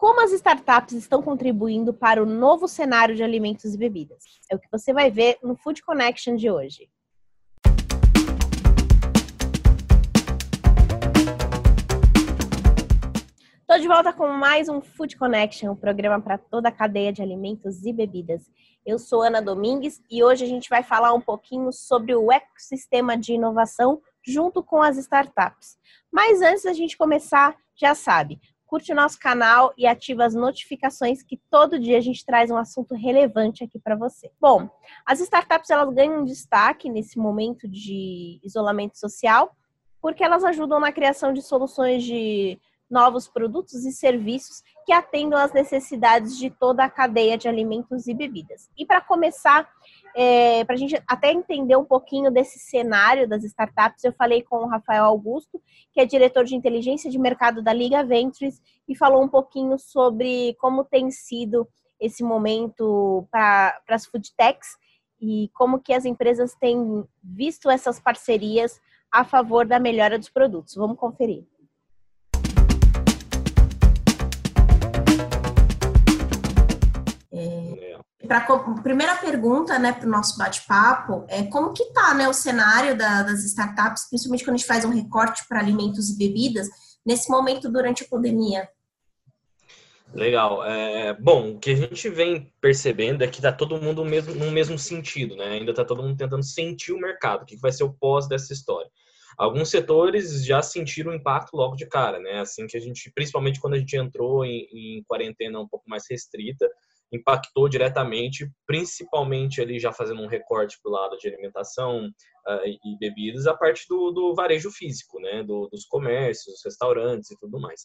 como as startups estão contribuindo para o novo cenário de alimentos e bebidas. É o que você vai ver no Food Connection de hoje. Estou de volta com mais um Food Connection, um programa para toda a cadeia de alimentos e bebidas. Eu sou Ana Domingues e hoje a gente vai falar um pouquinho sobre o ecossistema de inovação junto com as startups. Mas antes da gente começar, já sabe, curte o nosso canal e ativa as notificações que todo dia a gente traz um assunto relevante aqui para você. Bom, as startups elas ganham destaque nesse momento de isolamento social porque elas ajudam na criação de soluções de novos produtos e serviços que atendam às necessidades de toda a cadeia de alimentos e bebidas. E para começar, é, para a gente até entender um pouquinho desse cenário das startups, eu falei com o Rafael Augusto, que é diretor de inteligência de mercado da Liga Ventures, e falou um pouquinho sobre como tem sido esse momento para as food techs e como que as empresas têm visto essas parcerias a favor da melhora dos produtos. Vamos conferir. Para primeira pergunta, né, para o nosso bate-papo, é como que tá, né, o cenário da, das startups, principalmente quando a gente faz um recorte para alimentos e bebidas nesse momento durante a pandemia? Legal. É, bom, o que a gente vem percebendo é que está todo mundo mesmo, no mesmo sentido, né? Ainda está todo mundo tentando sentir o mercado, o que vai ser o pós dessa história. Alguns setores já sentiram o impacto logo de cara, né? Assim que a gente, principalmente quando a gente entrou em, em quarentena um pouco mais restrita, impactou diretamente, principalmente ali já fazendo um recorte para o lado de alimentação uh, e bebidas, a parte do, do varejo físico, né, do, dos comércios, restaurantes e tudo mais.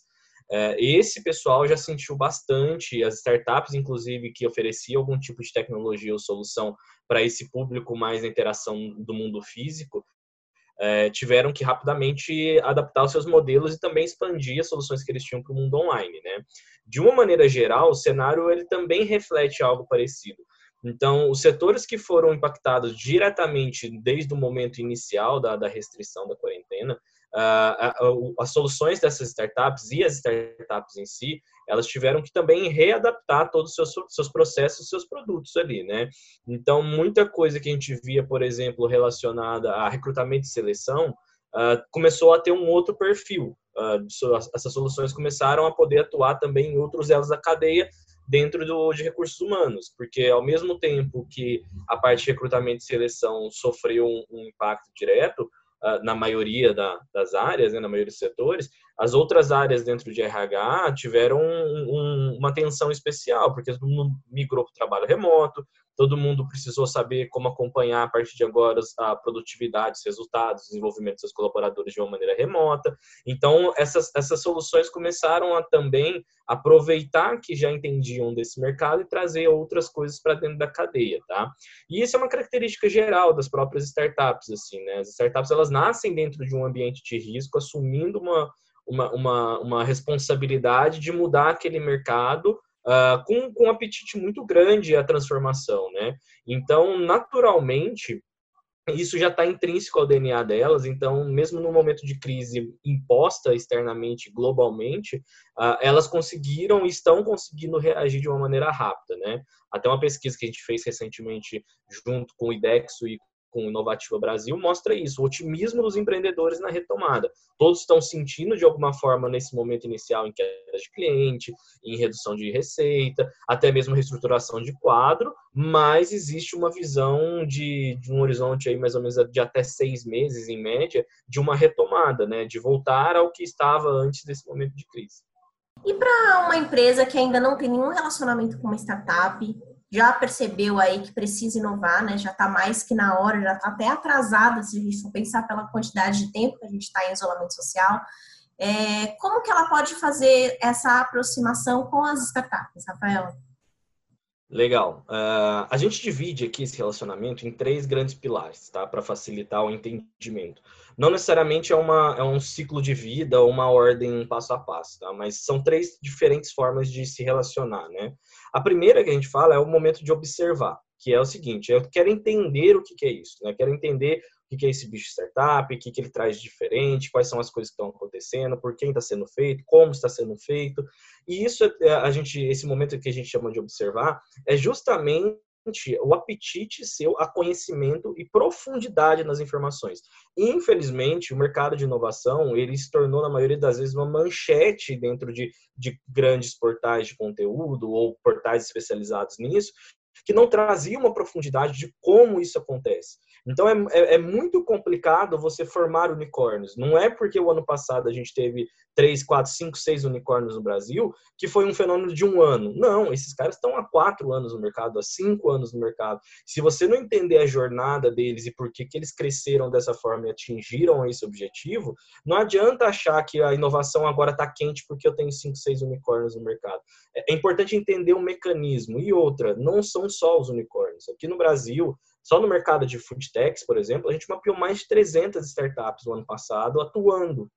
Uh, esse pessoal já sentiu bastante, as startups, inclusive, que ofereciam algum tipo de tecnologia ou solução para esse público mais na interação do mundo físico, é, tiveram que rapidamente adaptar os seus modelos e também expandir as soluções que eles tinham para o mundo online, né? De uma maneira geral, o cenário ele também reflete algo parecido. Então, os setores que foram impactados diretamente desde o momento inicial da, da restrição da quarentena, as soluções dessas startups e as startups em si, elas tiveram que também readaptar todos os seus, seus processos, seus produtos ali, né? Então, muita coisa que a gente via, por exemplo, relacionada a recrutamento e seleção, uh, começou a ter um outro perfil. Uh, essas soluções começaram a poder atuar também em outros elos da cadeia dentro do, de recursos humanos, porque ao mesmo tempo que a parte de recrutamento e seleção sofreu um, um impacto direto, na maioria da, das áreas, né, na maioria dos setores, as outras áreas dentro de RH tiveram um, um, uma atenção especial, porque todo mundo migrou para o trabalho remoto, todo mundo precisou saber como acompanhar a partir de agora a produtividade, os resultados, o desenvolvimento dos seus colaboradores de uma maneira remota. Então, essas, essas soluções começaram a também aproveitar que já entendiam desse mercado e trazer outras coisas para dentro da cadeia, tá? E isso é uma característica geral das próprias startups, assim, né? As startups, elas nascem dentro de um ambiente de risco, assumindo uma, uma, uma, uma responsabilidade de mudar aquele mercado uh, com, com um apetite muito grande à transformação, né? Então, naturalmente, isso já está intrínseco ao DNA delas, então, mesmo no momento de crise imposta externamente, globalmente, uh, elas conseguiram, estão conseguindo reagir de uma maneira rápida, né? Até uma pesquisa que a gente fez recentemente junto com o IDEXO e com Inovativa Brasil mostra isso, o otimismo dos empreendedores na retomada. Todos estão sentindo de alguma forma nesse momento inicial em queda de cliente, em redução de receita, até mesmo reestruturação de quadro, mas existe uma visão de, de um horizonte aí mais ou menos de até seis meses em média de uma retomada, né, de voltar ao que estava antes desse momento de crise. E para uma empresa que ainda não tem nenhum relacionamento com uma startup, já percebeu aí que precisa inovar, né? Já está mais que na hora, já está até atrasada, se a gente for pensar pela quantidade de tempo que a gente está em isolamento social. É, como que ela pode fazer essa aproximação com as startups, Rafael? Legal. Uh, a gente divide aqui esse relacionamento em três grandes pilares, tá? Para facilitar o entendimento. Não necessariamente é, uma, é um ciclo de vida ou uma ordem passo a passo, tá? Mas são três diferentes formas de se relacionar, né? A primeira que a gente fala é o momento de observar, que é o seguinte: eu quero entender o que, que é isso, né? Eu quero entender o que é esse bicho startup, o que, que ele traz de diferente, quais são as coisas que estão acontecendo, por quem está sendo feito, como está sendo feito. E isso é, a gente, esse momento que a gente chama de observar, é justamente o apetite seu a conhecimento e profundidade nas informações. Infelizmente, o mercado de inovação, ele se tornou, na maioria das vezes, uma manchete dentro de, de grandes portais de conteúdo ou portais especializados nisso, que não trazia uma profundidade de como isso acontece. Então é, é, é, muito complicado você formar unicórnios. Não é porque o ano passado a gente teve 3, 4, 5, 6 unicórnios no Brasil que foi um fenômeno de um ano. Não, esses caras estão há quatro anos no mercado, há cinco anos no mercado. Se você não entender a jornada deles e por que, que eles cresceram dessa forma e atingiram esse objetivo, não adianta achar que a inovação agora está quente porque eu tenho 5, 6 unicórnios no mercado. É, é importante entender o mecanismo. E outra, não são só os unicórnios. Aqui no Brasil, só no mercado de food techs, por exemplo, a gente mapeou mais de 300 startups no ano passado atuando.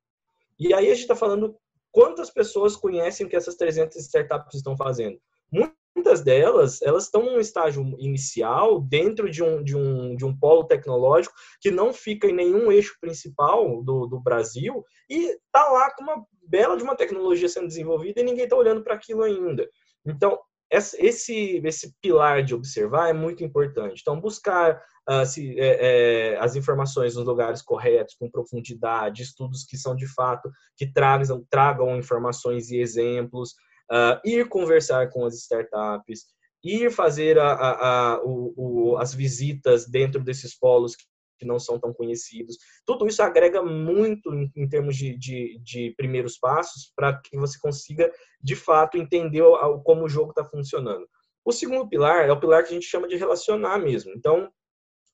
E aí a gente está falando quantas pessoas conhecem o que essas 300 startups estão fazendo. Muitas delas, elas estão num estágio inicial dentro de um, de um, de um polo tecnológico que não fica em nenhum eixo principal do, do Brasil e está lá com uma bela de uma tecnologia sendo desenvolvida e ninguém está olhando para aquilo ainda. Então, esse, esse pilar de observar é muito importante. Então, buscar uh, se, é, é, as informações nos lugares corretos, com profundidade, estudos que são de fato, que tragam, tragam informações e exemplos, uh, ir conversar com as startups, ir fazer a, a, a, o, o, as visitas dentro desses polos que não são tão conhecidos. Tudo isso agrega muito em, em termos de, de, de, primeiros passos para que você consiga, de fato, entender o, como o jogo está funcionando. O segundo pilar é o pilar que a gente chama de relacionar mesmo. Então,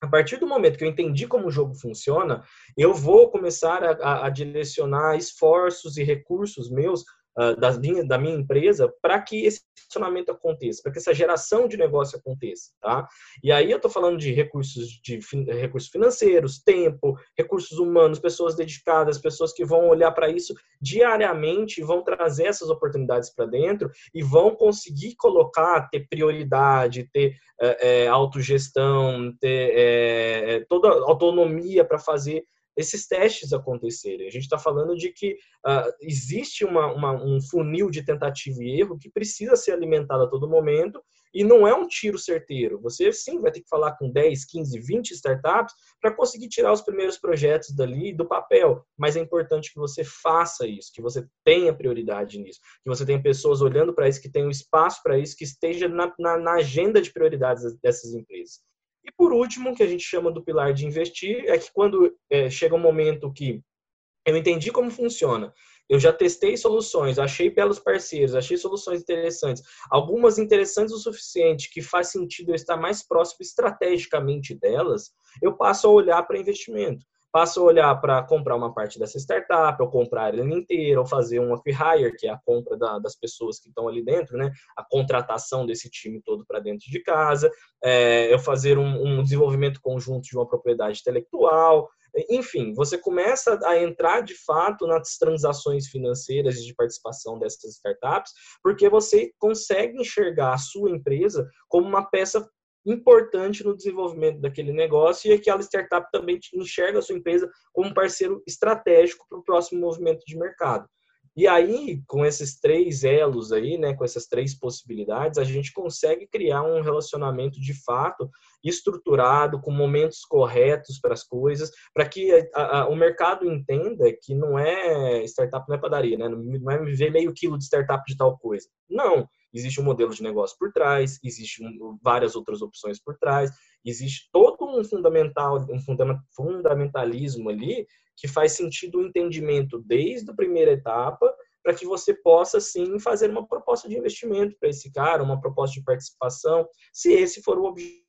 a partir do momento que eu entendi como o jogo funciona, eu vou começar a, a, a direcionar esforços e recursos meus uh, das minha, da minha empresa para que esse funcionamento aconteça, para que essa geração de negócio aconteça, tá? E aí eu estou falando de recursos de recursos financeiros, tempo, recursos humanos, pessoas dedicadas, pessoas que vão olhar para isso diariamente, vão trazer essas oportunidades para dentro e vão conseguir colocar, ter prioridade, ter é, autogestão, ter é, toda autonomia para fazer esses testes acontecerem. A gente está falando de que uh, existe uma, uma, um funil de tentativa e erro que precisa ser alimentado a todo momento e não é um tiro certeiro. Você sim vai ter que falar com 10, 15, 20 startups para conseguir tirar os primeiros projetos dali do papel. Mas é importante que você faça isso, que você tenha prioridade nisso, que você tenha pessoas olhando para isso, que tenham espaço para isso, que esteja na, na, na agenda de prioridades dessas empresas. E por último, que a gente chama do pilar de investir, é que quando é, chega um momento que eu entendi como funciona, eu já testei soluções, achei pelos parceiros, achei soluções interessantes, algumas interessantes o suficiente que faz sentido eu estar mais próximo estrategicamente delas, eu passo a olhar para investimento passo a olhar para comprar uma parte dessa startup, ou comprar ela inteira, ou fazer um acquire, que é a compra da, das pessoas que estão ali dentro, né? A contratação desse time todo para dentro de casa, é, eu fazer um, um desenvolvimento conjunto de uma propriedade intelectual, enfim, você começa a entrar de fato nas transações financeiras de participação dessas startups, porque você consegue enxergar a sua empresa como uma peça importante no desenvolvimento daquele negócio e aquela startup também enxerga a sua empresa como um parceiro estratégico para o próximo movimento de mercado. E aí, com esses três elos aí, né, com essas três possibilidades, a gente consegue criar um relacionamento de fato estruturado, com momentos corretos para as coisas, para que a, a, o mercado entenda que não é startup, não é padaria, né? Não é ver meio quilo de startup de tal coisa. Não existe um modelo de negócio por trás, existe um, várias outras opções por trás, existe todo um fundamental, um fundamentalismo ali que faz sentido o entendimento desde a primeira etapa para que você possa sim fazer uma proposta de investimento para esse cara, uma proposta de participação, se esse for o objetivo.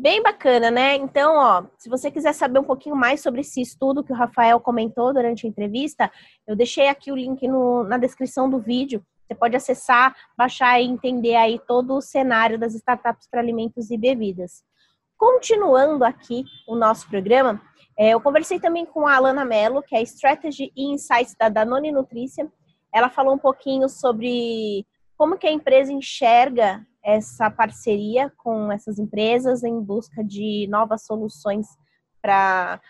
Bem bacana, né? Então, ó, se você quiser saber um pouquinho mais sobre esse estudo que o Rafael comentou durante a entrevista, eu deixei aqui o link no, na descrição do vídeo. Você pode acessar, baixar e entender aí todo o cenário das startups para alimentos e bebidas. Continuando aqui o nosso programa, é, eu conversei também com a Alana Mello, que é Strategy e Insights da Danone Nutrition. Ela falou um pouquinho sobre como que a empresa enxerga essa parceria com essas empresas em busca de novas soluções para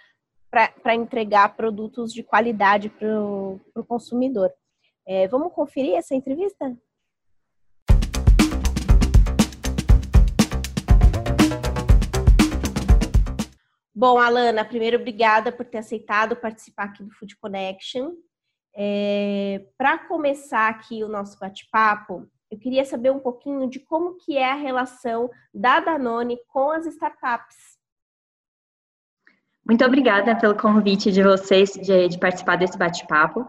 para entregar produtos de qualidade para o consumidor. É, vamos conferir essa entrevista? Bom, Alana, primeiro, obrigada por ter aceitado participar aqui do Food Connection. É, Para começar aqui o nosso bate-papo, eu queria saber um pouquinho de como que é a relação da Danone com as startups. Muito obrigada pelo convite de vocês de, de participar desse bate-papo.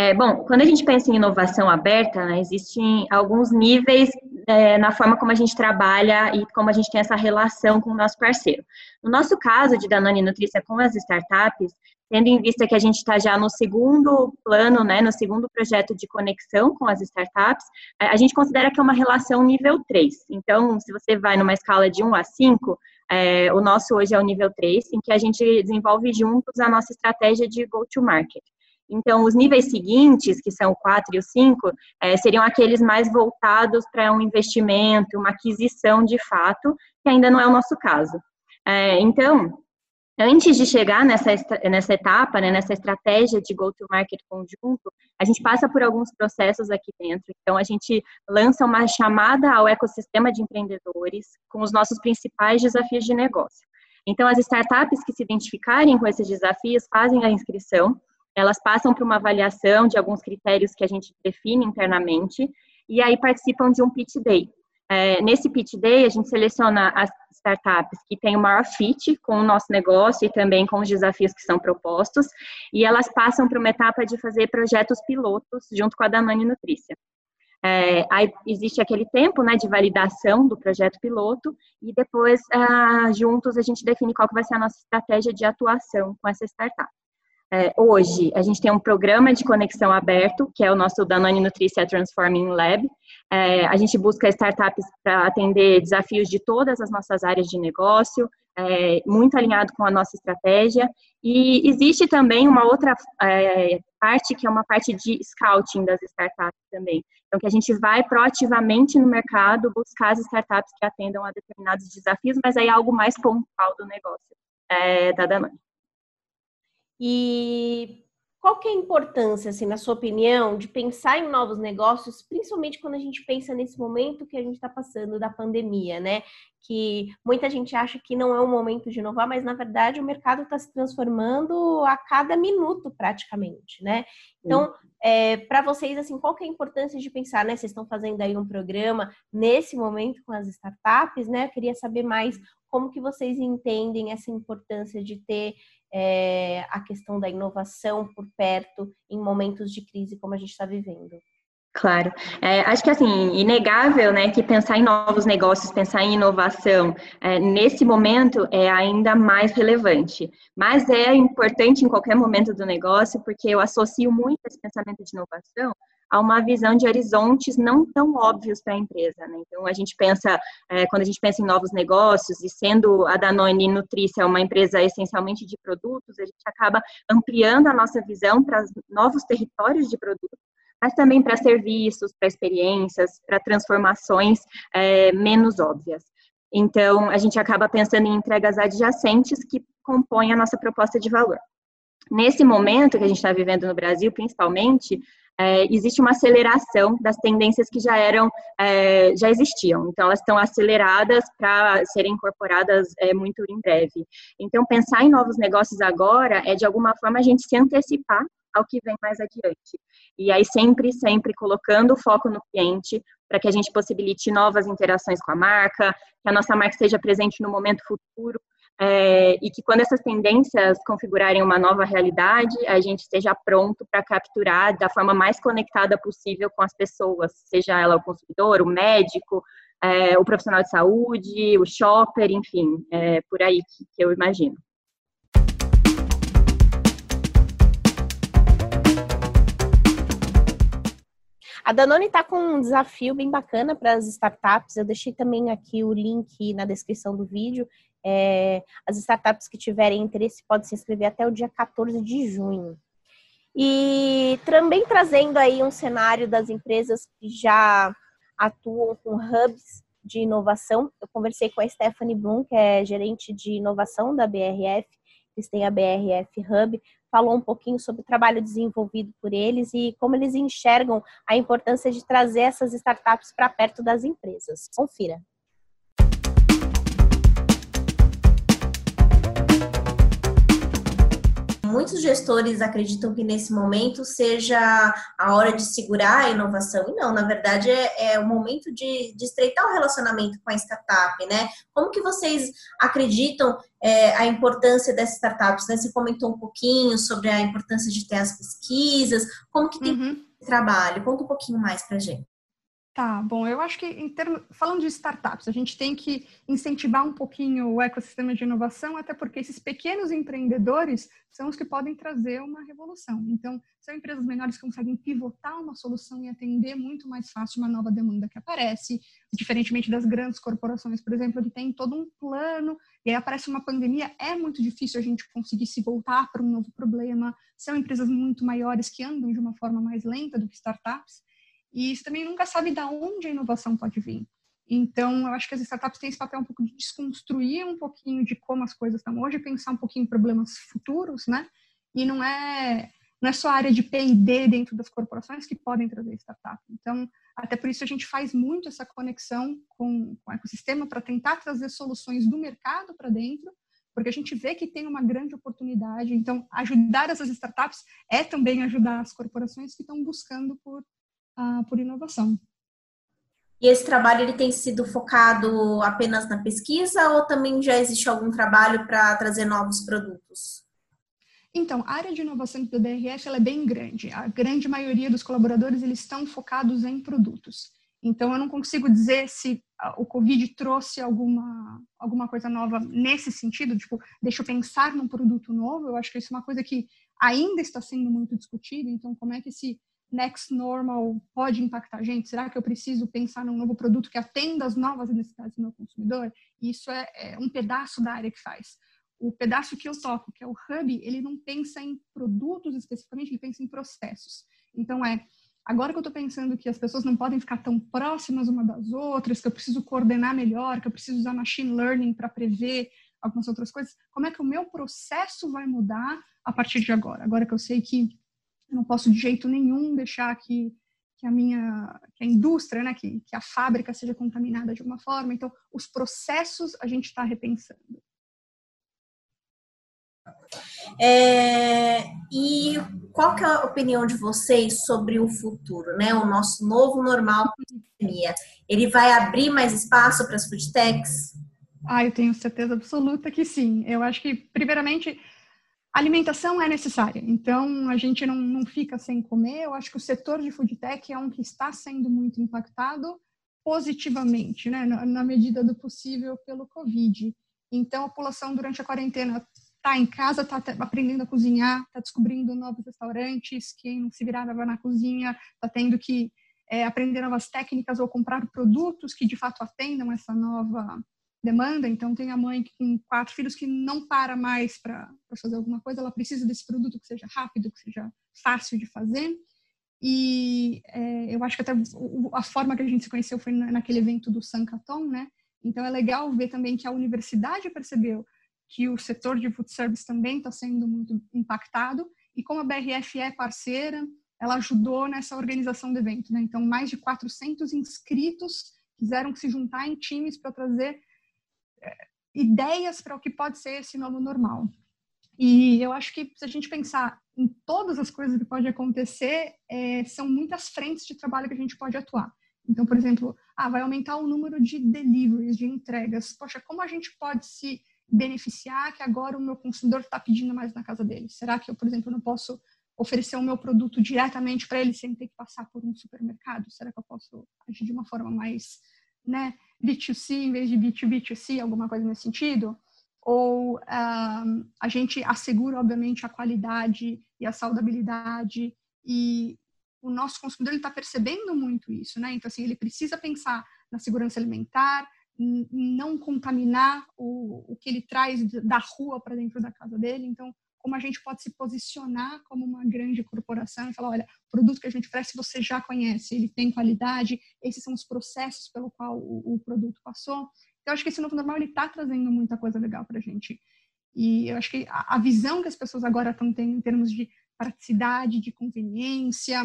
É, bom, quando a gente pensa em inovação aberta, né, existem alguns níveis é, na forma como a gente trabalha e como a gente tem essa relação com o nosso parceiro. No nosso caso de Danone Nutrícia com as startups, tendo em vista que a gente está já no segundo plano, né, no segundo projeto de conexão com as startups, a gente considera que é uma relação nível 3. Então, se você vai numa escala de 1 a 5, é, o nosso hoje é o nível 3, em que a gente desenvolve juntos a nossa estratégia de go-to-market. Então, os níveis seguintes, que são o 4 e o 5, é, seriam aqueles mais voltados para um investimento, uma aquisição de fato, que ainda não é o nosso caso. É, então, antes de chegar nessa, nessa etapa, né, nessa estratégia de go-to-market conjunto, a gente passa por alguns processos aqui dentro. Então, a gente lança uma chamada ao ecossistema de empreendedores com os nossos principais desafios de negócio. Então, as startups que se identificarem com esses desafios fazem a inscrição, elas passam por uma avaliação de alguns critérios que a gente define internamente, e aí participam de um pitch day. É, nesse pitch day, a gente seleciona as startups que têm o maior fit com o nosso negócio e também com os desafios que são propostos, e elas passam para uma etapa de fazer projetos pilotos junto com a Danone Nutrícia. É, aí existe aquele tempo né, de validação do projeto piloto e depois, ah, juntos, a gente define qual que vai ser a nossa estratégia de atuação com essa startup. É, hoje, a gente tem um programa de conexão aberto, que é o nosso Danone Nutricia Transforming Lab. É, a gente busca startups para atender desafios de todas as nossas áreas de negócio, é, muito alinhado com a nossa estratégia. E existe também uma outra é, parte, que é uma parte de scouting das startups também. Então, que a gente vai proativamente no mercado buscar as startups que atendam a determinados desafios, mas aí é algo mais pontual do negócio é, da Danone. E qual que é a importância, assim, na sua opinião, de pensar em novos negócios, principalmente quando a gente pensa nesse momento que a gente está passando da pandemia, né? Que muita gente acha que não é o momento de inovar, mas na verdade o mercado está se transformando a cada minuto praticamente, né? Então, é, para vocês, assim, qual que é a importância de pensar, né? Vocês estão fazendo aí um programa nesse momento com as startups, né? Eu queria saber mais como que vocês entendem essa importância de ter é, a questão da inovação por perto em momentos de crise como a gente está vivendo. Claro. É, acho que assim, inegável, né, que pensar em novos negócios, pensar em inovação, é, nesse momento é ainda mais relevante. Mas é importante em qualquer momento do negócio, porque eu associo muito esse pensamento de inovação a uma visão de horizontes não tão óbvios para a empresa. Né? Então, a gente pensa, é, quando a gente pensa em novos negócios, e sendo a Danone Nutrícia uma empresa essencialmente de produtos, a gente acaba ampliando a nossa visão para novos territórios de produtos, mas também para serviços, para experiências, para transformações é, menos óbvias. Então, a gente acaba pensando em entregas adjacentes que compõem a nossa proposta de valor. Nesse momento que a gente está vivendo no Brasil, principalmente, é, existe uma aceleração das tendências que já eram, é, já existiam. Então, elas estão aceleradas para serem incorporadas é, muito em breve. Então, pensar em novos negócios agora é, de alguma forma, a gente se antecipar ao que vem mais adiante. E aí, sempre, sempre colocando o foco no cliente, para que a gente possibilite novas interações com a marca, que a nossa marca esteja presente no momento futuro, é, e que quando essas tendências configurarem uma nova realidade, a gente esteja pronto para capturar da forma mais conectada possível com as pessoas, seja ela o consumidor, o médico, é, o profissional de saúde, o shopper, enfim, é por aí que, que eu imagino. A Danone está com um desafio bem bacana para as startups. Eu deixei também aqui o link na descrição do vídeo. É, as startups que tiverem interesse podem se inscrever até o dia 14 de junho. E também trazendo aí um cenário das empresas que já atuam com hubs de inovação. Eu conversei com a Stephanie Bloom, que é gerente de inovação da BRF, eles têm a BRF Hub, falou um pouquinho sobre o trabalho desenvolvido por eles e como eles enxergam a importância de trazer essas startups para perto das empresas. Confira. Muitos gestores acreditam que nesse momento seja a hora de segurar a inovação. E não, na verdade é, é o momento de, de, estreitar o relacionamento com a startup, né? Como que vocês acreditam é, a importância dessas startups? Né? Você comentou um pouquinho sobre a importância de ter as pesquisas, como que tem uhum. trabalho? Conta um pouquinho mais pra gente. Tá, bom, eu acho que em falando de startups, a gente tem que incentivar um pouquinho o ecossistema de inovação, até porque esses pequenos empreendedores são os que podem trazer uma revolução. Então, são empresas menores que conseguem pivotar uma solução e atender muito mais fácil uma nova demanda que aparece, diferentemente das grandes corporações, por exemplo, que tem todo um plano, e aí aparece uma pandemia, é muito difícil a gente conseguir se voltar para um novo problema. São empresas muito maiores que andam de uma forma mais lenta do que startups. E isso também nunca sabe de onde a inovação pode vir. Então, eu acho que as startups têm esse papel um pouco de desconstruir um pouquinho de como as coisas estão hoje, pensar um pouquinho em problemas futuros, né? E não é não é só a área de P&D dentro das corporações que podem trazer startup. Então, até por isso a gente faz muito essa conexão com, com o ecossistema para tentar trazer soluções do mercado para dentro, porque a gente vê que tem uma grande oportunidade. Então, ajudar essas startups é também ajudar as corporações que estão buscando por por inovação. E esse trabalho ele tem sido focado apenas na pesquisa ou também já existe algum trabalho para trazer novos produtos? Então, a área de inovação do DRF é bem grande. A grande maioria dos colaboradores eles estão focados em produtos. Então, eu não consigo dizer se o Covid trouxe alguma, alguma coisa nova nesse sentido, tipo, deixa eu pensar num produto novo. Eu acho que isso é uma coisa que ainda está sendo muito discutida. Então, como é que esse next normal pode impactar a gente? Será que eu preciso pensar num novo produto que atenda às novas necessidades do meu consumidor? Isso é, é, um pedaço da área que faz. O pedaço que eu toco, que é o hub, ele não pensa em produtos especificamente, ele pensa em processos. Então é agora que eu estou pensando que as pessoas não podem ficar tão próximas uma das outras, que eu preciso coordenar melhor, que eu preciso usar machine learning para prever algumas outras coisas, como é que o meu processo vai mudar a partir de agora? Agora que eu sei que eu não posso de jeito nenhum deixar que, que a minha que a indústria, né, que, que a fábrica seja contaminada de alguma forma. Então, os processos a gente está repensando. É, e qual que é a opinião de vocês sobre o futuro, né? O nosso novo normal pandemia. Ele vai abrir mais espaço para as food techs? Ah, eu tenho certeza absoluta que sim. Eu acho que, primeiramente, alimentação é necessária, então a gente não, não fica sem comer. Eu acho que o setor de food tech é um que está sendo muito impactado positivamente, né, na, na medida do possível pelo Covid. Então a população durante a quarentena está em casa, está aprendendo a cozinhar, está descobrindo novos restaurantes, quem não se virava na cozinha está tendo que é, aprender novas técnicas ou comprar produtos que de fato atendam essa nova demanda. Então, tem a mãe com quatro filhos que não para mais para fazer alguma coisa, ela precisa desse produto que seja rápido, que seja fácil de fazer. E é, eu acho que até a forma que a gente se conheceu foi naquele evento do Sankaton, né? Então, é legal ver também que a universidade percebeu que o setor de food service também está sendo muito impactado. E como a BRF é parceira, ela ajudou nessa organização do evento. Né? Então, mais de 400 inscritos quiseram se juntar em times para trazer ideias para o que pode ser esse novo normal. E eu acho que se a gente pensar em todas as coisas que pode acontecer, é, são muitas frentes de trabalho que a gente pode atuar. Então, por exemplo, ah, vai aumentar o número de deliveries, de entregas. Poxa, como a gente pode se beneficiar que agora o meu consumidor está pedindo mais na casa dele? Será que eu, por exemplo, não posso oferecer o meu produto diretamente para ele sem ter que passar por um supermercado? Será que eu posso agir de uma forma mais né, B2C em vez de B2B2C, alguma coisa nesse sentido? Ou um, a gente assegura, obviamente, a qualidade e a saudabilidade e o nosso consumidor está percebendo muito isso, né? Então, assim, ele precisa pensar na segurança alimentar, não contaminar o, o que ele traz da rua para dentro da casa dele. Então, como a gente pode se posicionar como uma grande corporação e falar, olha, o produto que a gente oferece você já conhece, ele tem qualidade, esses são os processos pelo qual o, o produto passou. Então, acho que esse novo normal ele está trazendo muita coisa legal para a gente. E eu acho que a, a visão que as pessoas agora estão tendo em termos de praticidade, de conveniência,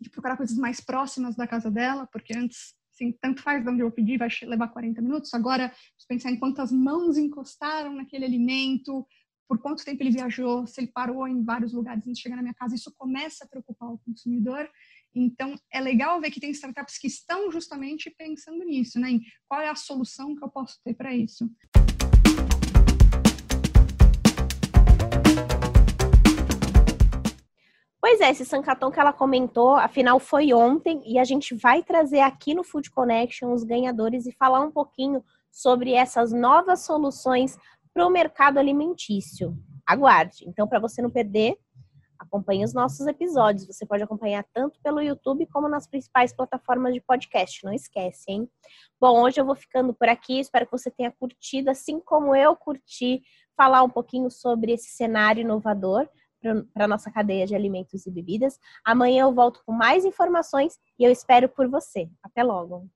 de procurar coisas mais próximas da casa dela, porque antes, assim, tanto faz de onde eu pedi, vai levar 40 minutos. Agora, pensar em quantas mãos encostaram naquele alimento, por quanto tempo ele viajou, se ele parou em vários lugares antes de chegar na minha casa, isso começa a preocupar o consumidor. Então, é legal ver que tem startups que estão justamente pensando nisso, né? Em qual é a solução que eu posso ter para isso. Pois é, esse Sancaton que ela comentou, afinal foi ontem e a gente vai trazer aqui no Food Connection os ganhadores e falar um pouquinho sobre essas novas soluções para o mercado alimentício. Aguarde. Então, para você não perder, acompanhe os nossos episódios. Você pode acompanhar tanto pelo YouTube como nas principais plataformas de podcast. Não esquece, hein? Bom, hoje eu vou ficando por aqui. Espero que você tenha curtido, assim como eu curti, falar um pouquinho sobre esse cenário inovador para a nossa cadeia de alimentos e bebidas. Amanhã eu volto com mais informações e eu espero por você. Até logo!